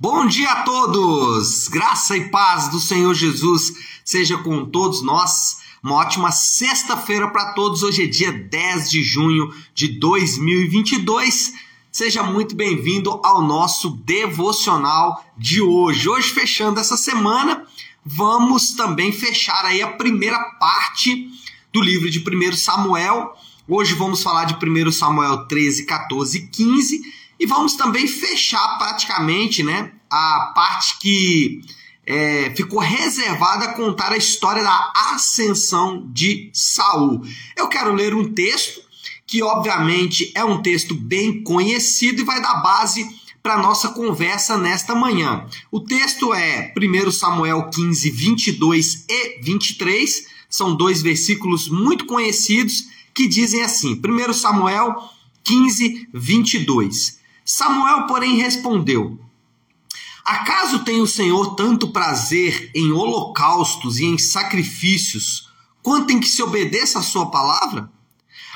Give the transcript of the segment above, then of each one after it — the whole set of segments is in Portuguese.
Bom dia a todos! Graça e paz do Senhor Jesus seja com todos nós. Uma ótima sexta-feira para todos. Hoje é dia 10 de junho de 2022. Seja muito bem-vindo ao nosso devocional de hoje. Hoje, fechando essa semana, vamos também fechar aí a primeira parte do livro de 1 Samuel. Hoje vamos falar de 1 Samuel 13, 14 e 15 e vamos também fechar praticamente né, a parte que é, ficou reservada a contar a história da ascensão de Saul. Eu quero ler um texto que, obviamente, é um texto bem conhecido e vai dar base para a nossa conversa nesta manhã. O texto é 1 Samuel 15, 22 e 23, são dois versículos muito conhecidos que dizem assim: 1 Samuel 15, 22. Samuel, porém, respondeu: Acaso tem o Senhor tanto prazer em holocaustos e em sacrifícios, quanto em que se obedeça a sua palavra?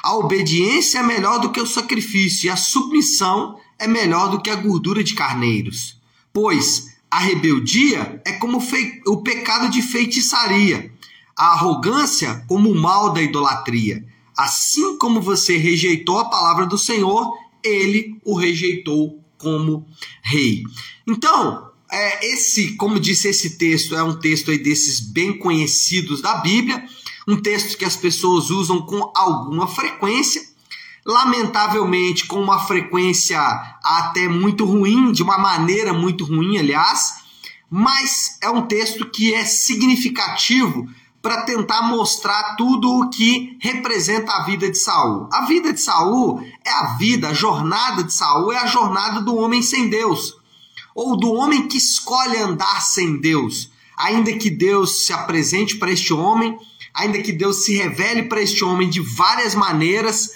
A obediência é melhor do que o sacrifício, e a submissão é melhor do que a gordura de carneiros. Pois a rebeldia é como o pecado de feitiçaria, a arrogância como o mal da idolatria. Assim como você rejeitou a palavra do Senhor, ele o rejeitou como rei. Então, é, esse, como disse esse texto, é um texto aí desses bem conhecidos da Bíblia, um texto que as pessoas usam com alguma frequência, lamentavelmente com uma frequência até muito ruim, de uma maneira muito ruim, aliás, mas é um texto que é significativo para tentar mostrar tudo o que representa a vida de Saul. A vida de Saul é a vida, a jornada de Saul é a jornada do homem sem Deus, ou do homem que escolhe andar sem Deus. Ainda que Deus se apresente para este homem, ainda que Deus se revele para este homem de várias maneiras,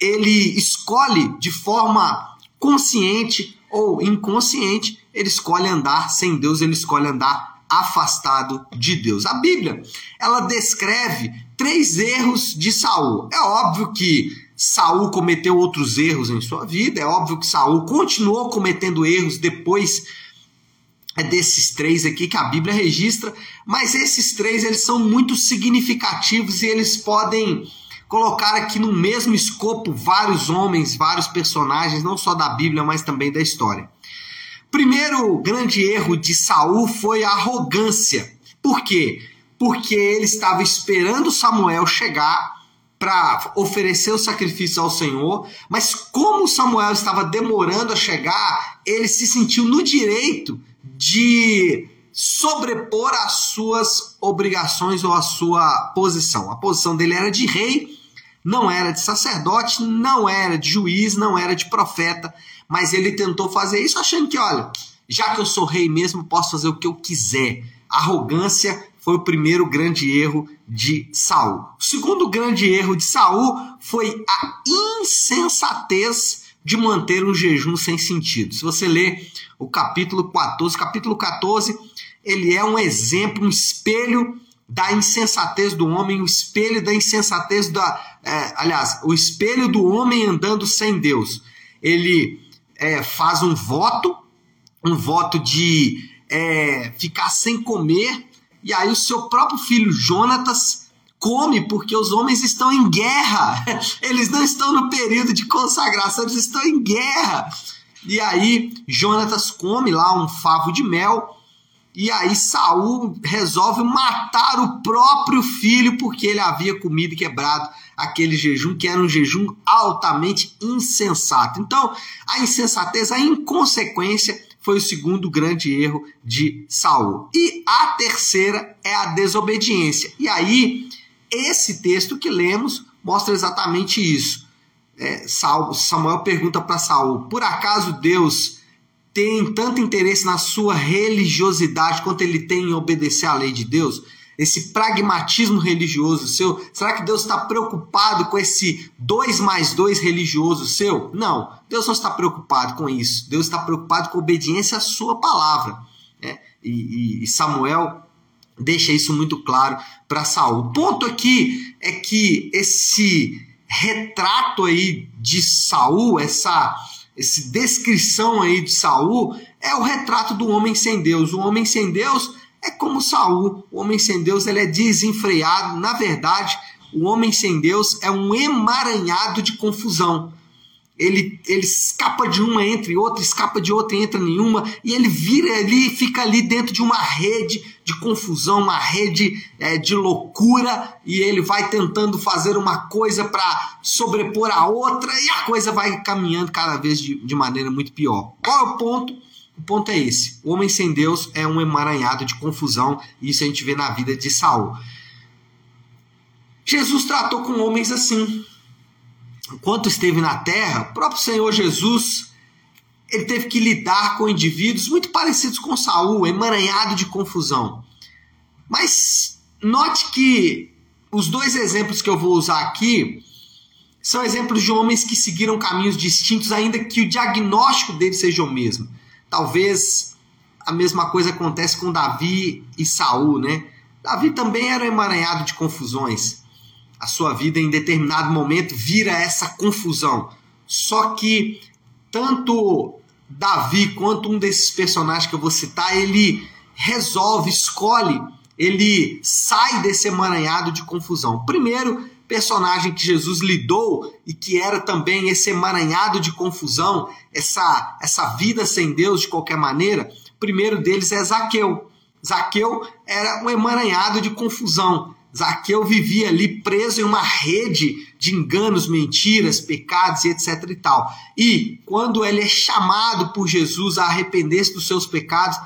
ele escolhe de forma consciente ou inconsciente, ele escolhe andar sem Deus, ele escolhe andar afastado de Deus. A Bíblia, ela descreve três erros de Saul. É óbvio que Saul cometeu outros erros em sua vida, é óbvio que Saul continuou cometendo erros depois é desses três aqui que a Bíblia registra, mas esses três eles são muito significativos e eles podem colocar aqui no mesmo escopo vários homens, vários personagens, não só da Bíblia, mas também da história. Primeiro grande erro de Saul foi a arrogância. Por quê? Porque ele estava esperando Samuel chegar para oferecer o sacrifício ao Senhor, mas como Samuel estava demorando a chegar, ele se sentiu no direito de sobrepor as suas obrigações ou a sua posição. A posição dele era de rei, não era de sacerdote, não era de juiz, não era de profeta mas ele tentou fazer isso achando que, olha, já que eu sou rei mesmo, posso fazer o que eu quiser. Arrogância foi o primeiro grande erro de Saul. O segundo grande erro de Saul foi a insensatez de manter um jejum sem sentido. Se você ler o capítulo 14, capítulo 14, ele é um exemplo, um espelho da insensatez do homem, o espelho da insensatez da, é, aliás, o espelho do homem andando sem Deus. Ele é, faz um voto, um voto de é, ficar sem comer, e aí o seu próprio filho Jonatas come porque os homens estão em guerra. Eles não estão no período de consagração, eles estão em guerra. E aí Jonatas come lá um favo de mel. E aí Saul resolve matar o próprio filho porque ele havia comido e quebrado aquele jejum que era um jejum altamente insensato. Então, a insensatez, a inconsequência foi o segundo grande erro de Saul. E a terceira é a desobediência. E aí, esse texto que lemos mostra exatamente isso. É, Samuel pergunta para Saul: por acaso Deus tem tanto interesse na sua religiosidade quanto ele tem em obedecer à lei de Deus? esse pragmatismo religioso seu? Será que Deus está preocupado com esse 2 mais 2 religioso seu? Não, Deus não está preocupado com isso. Deus está preocupado com a obediência à sua palavra. Né? E, e, Samuel deixa isso muito claro para Saul. O ponto aqui é que esse retrato aí de Saul, essa, essa descrição aí de Saul, é o retrato do homem sem Deus. O homem sem Deus é como Saul. O homem sem Deus ele é desenfreado. Na verdade, o homem sem Deus é um emaranhado de confusão. Ele, ele escapa de uma entre outra, escapa de outra e entra nenhuma, e ele vira ali, fica ali dentro de uma rede de confusão, uma rede é, de loucura, e ele vai tentando fazer uma coisa para sobrepor a outra, e a coisa vai caminhando cada vez de, de maneira muito pior. Qual é o ponto? O ponto é esse: o homem sem Deus é um emaranhado de confusão, e isso a gente vê na vida de Saul. Jesus tratou com homens assim. Enquanto esteve na terra, o próprio Senhor Jesus ele teve que lidar com indivíduos muito parecidos com Saul, emaranhado de confusão. Mas note que os dois exemplos que eu vou usar aqui são exemplos de homens que seguiram caminhos distintos, ainda que o diagnóstico deles seja o mesmo. Talvez a mesma coisa acontece com Davi e Saul, né? Davi também era emaranhado de confusões a sua vida em determinado momento vira essa confusão. Só que tanto Davi quanto um desses personagens que eu vou citar, ele resolve, escolhe, ele sai desse emaranhado de confusão. Primeiro personagem que Jesus lidou e que era também esse emaranhado de confusão, essa, essa vida sem Deus de qualquer maneira, primeiro deles é Zaqueu. Zaqueu era um emaranhado de confusão. Zaqueu vivia ali preso em uma rede de enganos, mentiras, pecados e etc e tal. E quando ele é chamado por Jesus a arrepender-se dos seus pecados,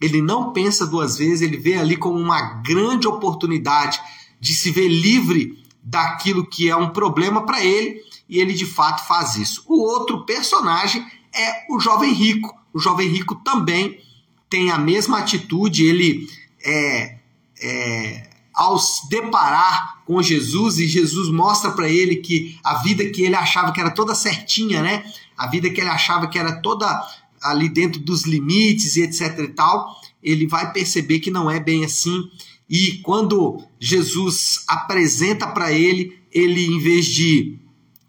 ele não pensa duas vezes, ele vê ali como uma grande oportunidade de se ver livre daquilo que é um problema para ele, e ele de fato faz isso. O outro personagem é o jovem rico. O jovem rico também tem a mesma atitude, ele é, é ao se deparar com Jesus e Jesus mostra para ele que a vida que ele achava que era toda certinha, né? A vida que ele achava que era toda ali dentro dos limites e etc e tal, ele vai perceber que não é bem assim. E quando Jesus apresenta para ele, ele em vez de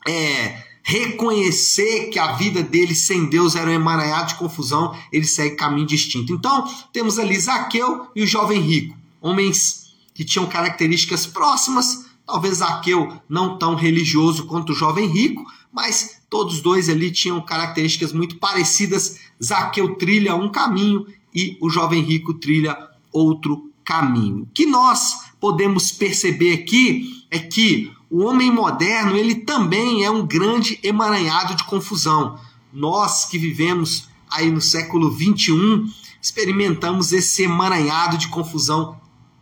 é, reconhecer que a vida dele sem Deus era um emaranhado de confusão, ele segue caminho distinto. Então, temos ali Zaqueu e o jovem rico, homens que tinham características próximas, talvez Zaqueu não tão religioso quanto o jovem rico, mas todos dois ali tinham características muito parecidas. Zaqueu trilha um caminho e o jovem rico trilha outro caminho. O que nós podemos perceber aqui é que o homem moderno, ele também é um grande emaranhado de confusão. Nós que vivemos aí no século 21, experimentamos esse emaranhado de confusão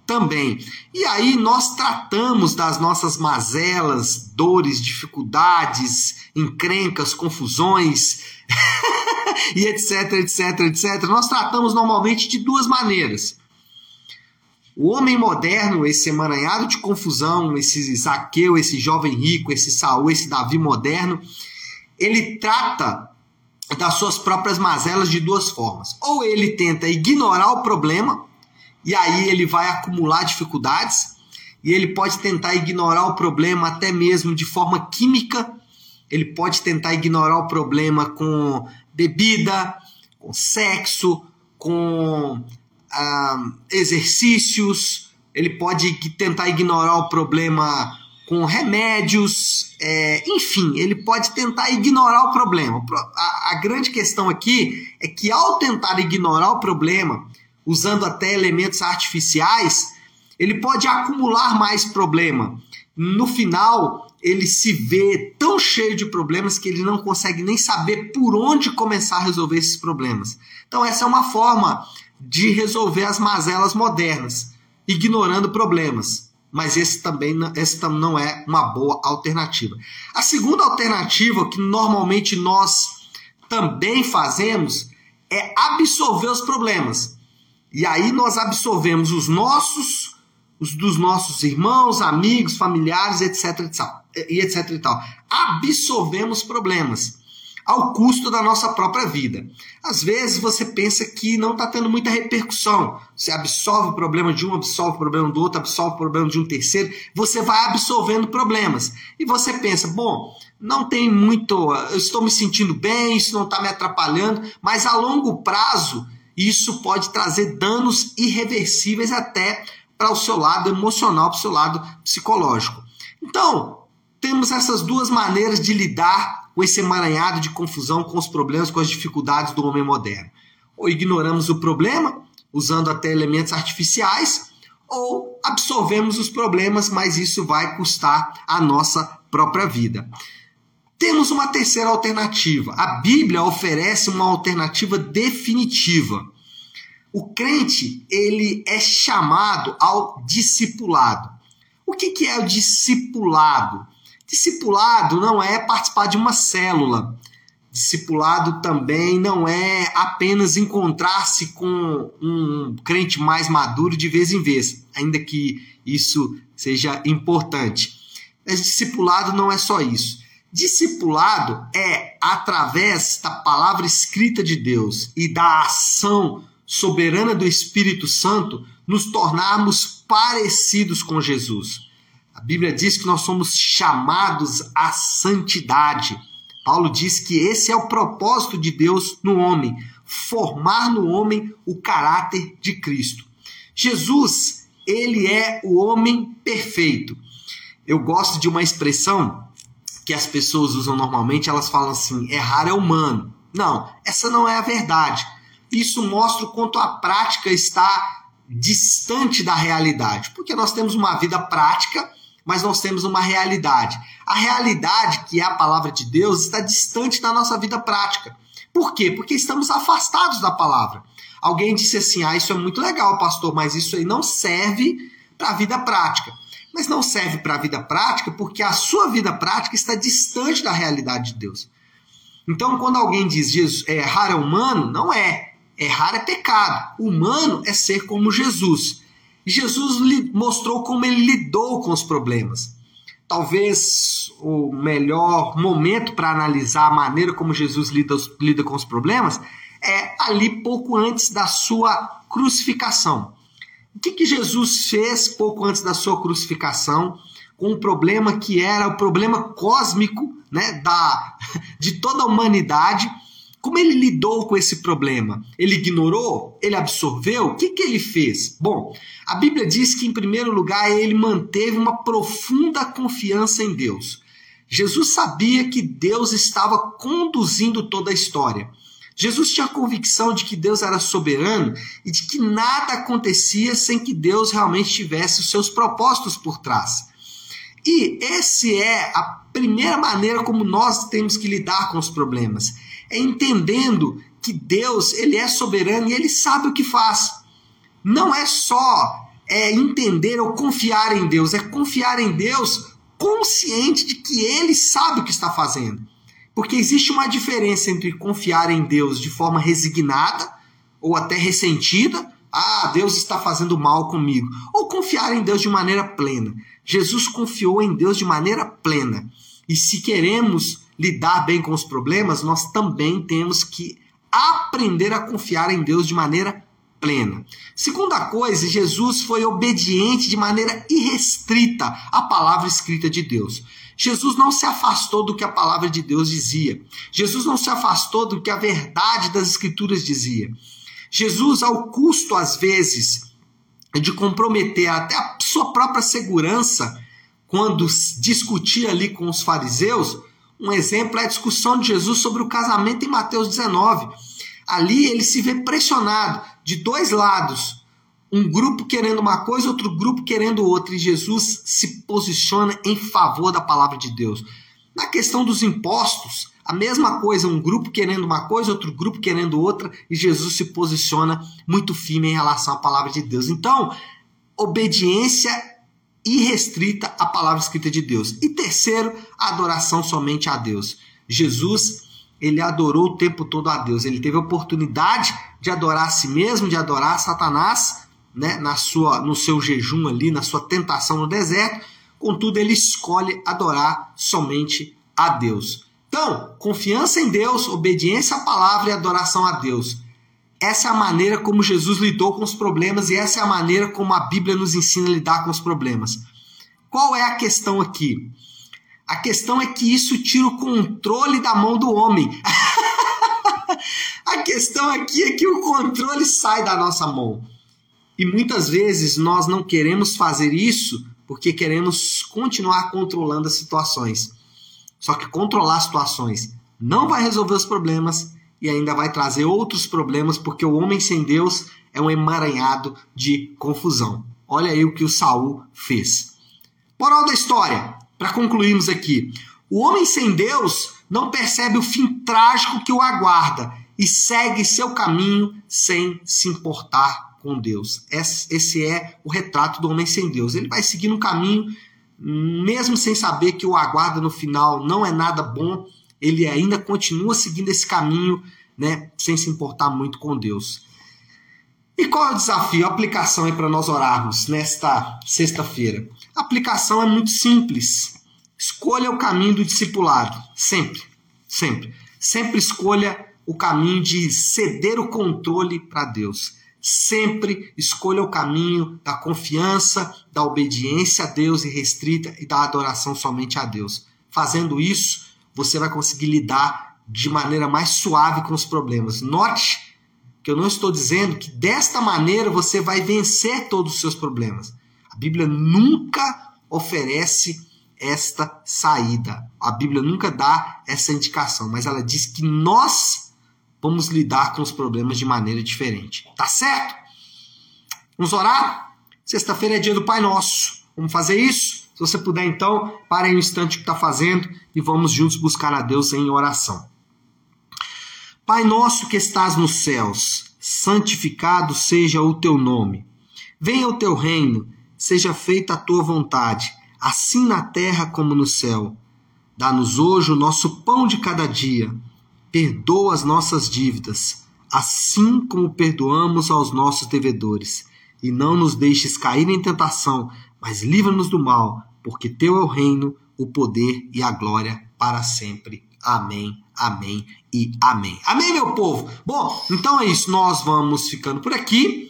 também. E aí nós tratamos das nossas mazelas, dores, dificuldades, encrencas, confusões e etc, etc, etc. Nós tratamos normalmente de duas maneiras. O homem moderno, esse emaranhado de confusão, esse Zaqueu, esse jovem rico, esse Saul, esse Davi moderno, ele trata das suas próprias mazelas de duas formas. Ou ele tenta ignorar o problema, e aí ele vai acumular dificuldades e ele pode tentar ignorar o problema até mesmo de forma química. Ele pode tentar ignorar o problema com bebida, com sexo, com ah, exercícios. Ele pode tentar ignorar o problema com remédios, é, enfim, ele pode tentar ignorar o problema. A, a grande questão aqui é que ao tentar ignorar o problema, usando até elementos artificiais, ele pode acumular mais problema. No final, ele se vê tão cheio de problemas que ele não consegue nem saber por onde começar a resolver esses problemas. Então, essa é uma forma de resolver as mazelas modernas, ignorando problemas. Mas esse também esse não é uma boa alternativa. A segunda alternativa, que normalmente nós também fazemos, é absorver os problemas. E aí nós absorvemos os nossos, os dos nossos irmãos, amigos, familiares, etc, e etc e tal. Absorvemos problemas. ao custo da nossa própria vida. Às vezes você pensa que não está tendo muita repercussão. Você absorve o problema de um, absorve o problema do outro, absorve o problema de um terceiro, você vai absorvendo problemas. E você pensa, bom, não tem muito, eu estou me sentindo bem, isso não está me atrapalhando, mas a longo prazo isso pode trazer danos irreversíveis até para o seu lado emocional, para o seu lado psicológico. Então, temos essas duas maneiras de lidar com esse emaranhado de confusão, com os problemas, com as dificuldades do homem moderno. Ou ignoramos o problema, usando até elementos artificiais, ou absorvemos os problemas, mas isso vai custar a nossa própria vida. Temos uma terceira alternativa. A Bíblia oferece uma alternativa definitiva. O crente, ele é chamado ao discipulado. O que, que é o discipulado? Discipulado não é participar de uma célula. Discipulado também não é apenas encontrar-se com um crente mais maduro de vez em vez, ainda que isso seja importante. Mas discipulado não é só isso. Discipulado é através da palavra escrita de Deus e da ação soberana do Espírito Santo nos tornarmos parecidos com Jesus. A Bíblia diz que nós somos chamados à santidade. Paulo diz que esse é o propósito de Deus no homem, formar no homem o caráter de Cristo. Jesus, ele é o homem perfeito. Eu gosto de uma expressão que as pessoas usam normalmente, elas falam assim: errar é humano. Não, essa não é a verdade. Isso mostra o quanto a prática está distante da realidade, porque nós temos uma vida prática mas nós temos uma realidade. A realidade, que é a palavra de Deus, está distante da nossa vida prática. Por quê? Porque estamos afastados da palavra. Alguém disse assim: ah, isso é muito legal, pastor, mas isso aí não serve para a vida prática. Mas não serve para a vida prática porque a sua vida prática está distante da realidade de Deus. Então, quando alguém diz Jesus, é, errar é humano, não é. Errar é pecado. Humano é ser como Jesus. Jesus mostrou como ele lidou com os problemas. Talvez o melhor momento para analisar a maneira como Jesus lida, lida com os problemas é ali pouco antes da sua crucificação. O que, que Jesus fez pouco antes da sua crucificação com um problema que era o problema cósmico né, da, de toda a humanidade? Como ele lidou com esse problema? Ele ignorou? Ele absorveu? O que, que ele fez? Bom, a Bíblia diz que, em primeiro lugar, ele manteve uma profunda confiança em Deus. Jesus sabia que Deus estava conduzindo toda a história. Jesus tinha a convicção de que Deus era soberano e de que nada acontecia sem que Deus realmente tivesse os seus propósitos por trás. E essa é a primeira maneira como nós temos que lidar com os problemas é entendendo que Deus ele é soberano e ele sabe o que faz. Não é só é entender ou confiar em Deus, é confiar em Deus consciente de que ele sabe o que está fazendo. Porque existe uma diferença entre confiar em Deus de forma resignada ou até ressentida, ah, Deus está fazendo mal comigo, ou confiar em Deus de maneira plena. Jesus confiou em Deus de maneira plena. E se queremos lidar bem com os problemas, nós também temos que aprender a confiar em Deus de maneira plena. Segunda coisa, Jesus foi obediente de maneira irrestrita à palavra escrita de Deus. Jesus não se afastou do que a palavra de Deus dizia. Jesus não se afastou do que a verdade das escrituras dizia. Jesus, ao custo às vezes de comprometer até a sua própria segurança, quando discutia ali com os fariseus, um exemplo é a discussão de Jesus sobre o casamento em Mateus 19. Ali ele se vê pressionado de dois lados, um grupo querendo uma coisa, outro grupo querendo outra, e Jesus se posiciona em favor da palavra de Deus. Na questão dos impostos, a mesma coisa, um grupo querendo uma coisa, outro grupo querendo outra, e Jesus se posiciona muito firme em relação à palavra de Deus. Então, obediência irrestrita à palavra escrita de Deus. E terceiro, adoração somente a Deus. Jesus, ele adorou o tempo todo a Deus. Ele teve a oportunidade de adorar a si mesmo, de adorar Satanás, né, na sua no seu jejum ali, na sua tentação no deserto. Contudo, ele escolhe adorar somente a Deus. Então, confiança em Deus, obediência à palavra e adoração a Deus. Essa é a maneira como Jesus lidou com os problemas e essa é a maneira como a Bíblia nos ensina a lidar com os problemas. Qual é a questão aqui? A questão é que isso tira o controle da mão do homem. a questão aqui é que o controle sai da nossa mão. E muitas vezes nós não queremos fazer isso porque queremos continuar controlando as situações. Só que controlar situações não vai resolver os problemas e ainda vai trazer outros problemas, porque o homem sem Deus é um emaranhado de confusão. Olha aí o que o Saul fez. Moral da história, para concluirmos aqui. O homem sem Deus não percebe o fim trágico que o aguarda e segue seu caminho sem se importar com Deus. Esse é o retrato do homem sem Deus. Ele vai seguindo um caminho, mesmo sem saber que o aguarda no final não é nada bom, ele ainda continua seguindo esse caminho, né, sem se importar muito com Deus. E qual é o desafio, a aplicação aí para nós orarmos nesta sexta-feira? A aplicação é muito simples. Escolha o caminho do discipulado, sempre, sempre. Sempre escolha o caminho de ceder o controle para Deus. Sempre escolha o caminho da confiança, da obediência a Deus irrestrita e da adoração somente a Deus. Fazendo isso, você vai conseguir lidar de maneira mais suave com os problemas. Note que eu não estou dizendo que desta maneira você vai vencer todos os seus problemas. A Bíblia nunca oferece esta saída. A Bíblia nunca dá essa indicação, mas ela diz que nós vamos lidar com os problemas de maneira diferente. Tá certo? Vamos orar? Sexta-feira é dia do Pai Nosso. Vamos fazer isso? Se você puder, então, pare um instante o que está fazendo e vamos juntos buscar a Deus em oração. Pai nosso que estás nos céus, santificado seja o teu nome. Venha o teu reino, seja feita a tua vontade, assim na terra como no céu. Dá-nos hoje o nosso pão de cada dia perdoa as nossas dívidas, assim como perdoamos aos nossos devedores. E não nos deixes cair em tentação, mas livra-nos do mal, porque teu é o reino, o poder e a glória para sempre. Amém, amém e amém. Amém, meu povo? Bom, então é isso. Nós vamos ficando por aqui.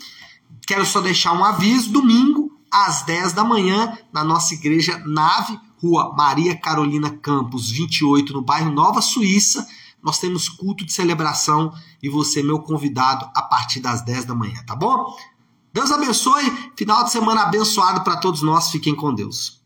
Quero só deixar um aviso: domingo, às 10 da manhã, na nossa igreja Nave, Rua Maria Carolina Campos, 28, no bairro Nova Suíça nós temos culto de celebração e você, meu convidado, a partir das 10 da manhã, tá bom? Deus abençoe, final de semana abençoado para todos nós, fiquem com Deus.